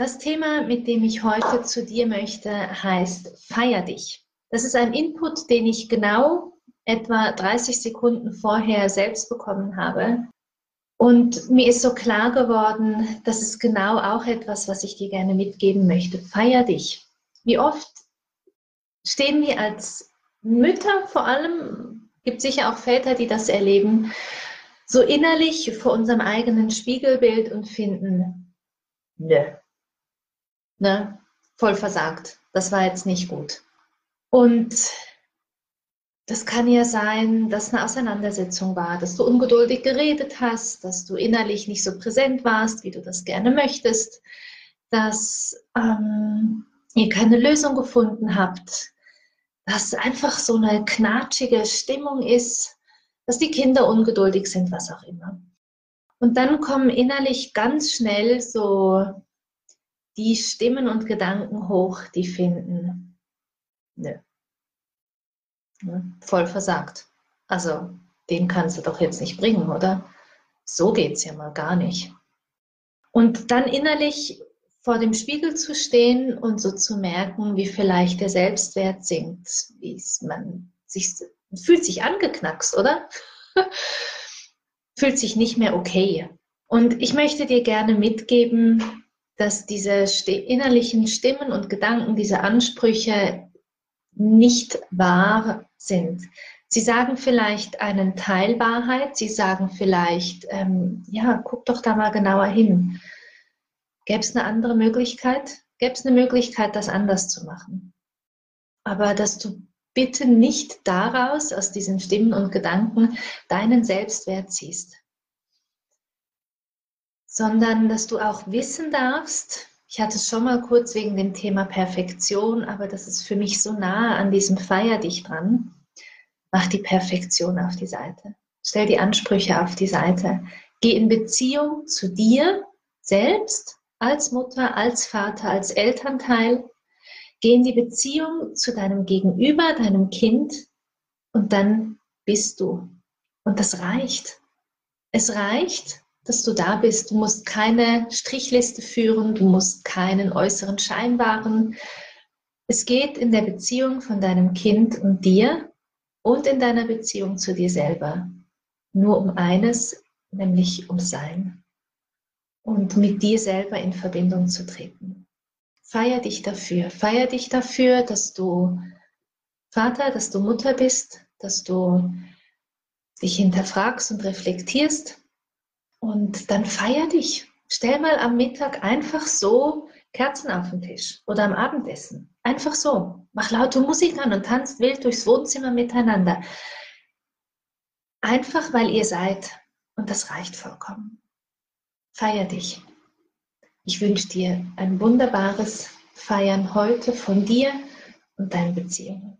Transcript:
Das Thema, mit dem ich heute zu dir möchte, heißt Feier dich. Das ist ein Input, den ich genau etwa 30 Sekunden vorher selbst bekommen habe. Und mir ist so klar geworden, das ist genau auch etwas, was ich dir gerne mitgeben möchte. Feier dich. Wie oft stehen wir als Mütter vor allem, gibt sicher auch Väter, die das erleben, so innerlich vor unserem eigenen Spiegelbild und finden, nö, ne, voll versagt. Das war jetzt nicht gut. Und das kann ja sein, dass eine Auseinandersetzung war, dass du ungeduldig geredet hast, dass du innerlich nicht so präsent warst, wie du das gerne möchtest, dass ähm, ihr keine Lösung gefunden habt, dass einfach so eine knatschige Stimmung ist, dass die Kinder ungeduldig sind, was auch immer. Und dann kommen innerlich ganz schnell so die Stimmen und Gedanken hoch, die finden, nö, voll versagt. Also, den kannst du doch jetzt nicht bringen, oder? So geht's ja mal gar nicht. Und dann innerlich vor dem Spiegel zu stehen und so zu merken, wie vielleicht der Selbstwert sinkt, wie man sich fühlt sich angeknackst, oder? fühlt sich nicht mehr okay. Und ich möchte dir gerne mitgeben, dass diese innerlichen Stimmen und Gedanken, diese Ansprüche nicht wahr sind. Sie sagen vielleicht einen Teil Wahrheit, sie sagen vielleicht, ähm, ja, guck doch da mal genauer hin. Gäbe es eine andere Möglichkeit? Gäbe es eine Möglichkeit, das anders zu machen? Aber dass du bitte nicht daraus, aus diesen Stimmen und Gedanken, deinen Selbstwert ziehst sondern dass du auch wissen darfst, ich hatte es schon mal kurz wegen dem Thema Perfektion, aber das ist für mich so nah an diesem Feier dich dran. Mach die Perfektion auf die Seite. Stell die Ansprüche auf die Seite. Geh in Beziehung zu dir selbst, als Mutter, als Vater, als Elternteil. Geh in die Beziehung zu deinem Gegenüber, deinem Kind und dann bist du. Und das reicht. Es reicht, dass du da bist. Du musst keine Strichliste führen, du musst keinen äußeren Schein wahren. Es geht in der Beziehung von deinem Kind und dir und in deiner Beziehung zu dir selber nur um eines, nämlich um Sein und mit dir selber in Verbindung zu treten. Feier dich dafür. Feier dich dafür, dass du Vater, dass du Mutter bist, dass du dich hinterfragst und reflektierst und dann feier dich. Stell mal am Mittag einfach so Kerzen auf den Tisch oder am Abendessen. Einfach so. Mach laute Musik an und tanzt wild durchs Wohnzimmer miteinander. Einfach weil ihr seid. Und das reicht vollkommen. Feier dich. Ich wünsche dir ein wunderbares Feiern heute von dir und deinen Beziehungen.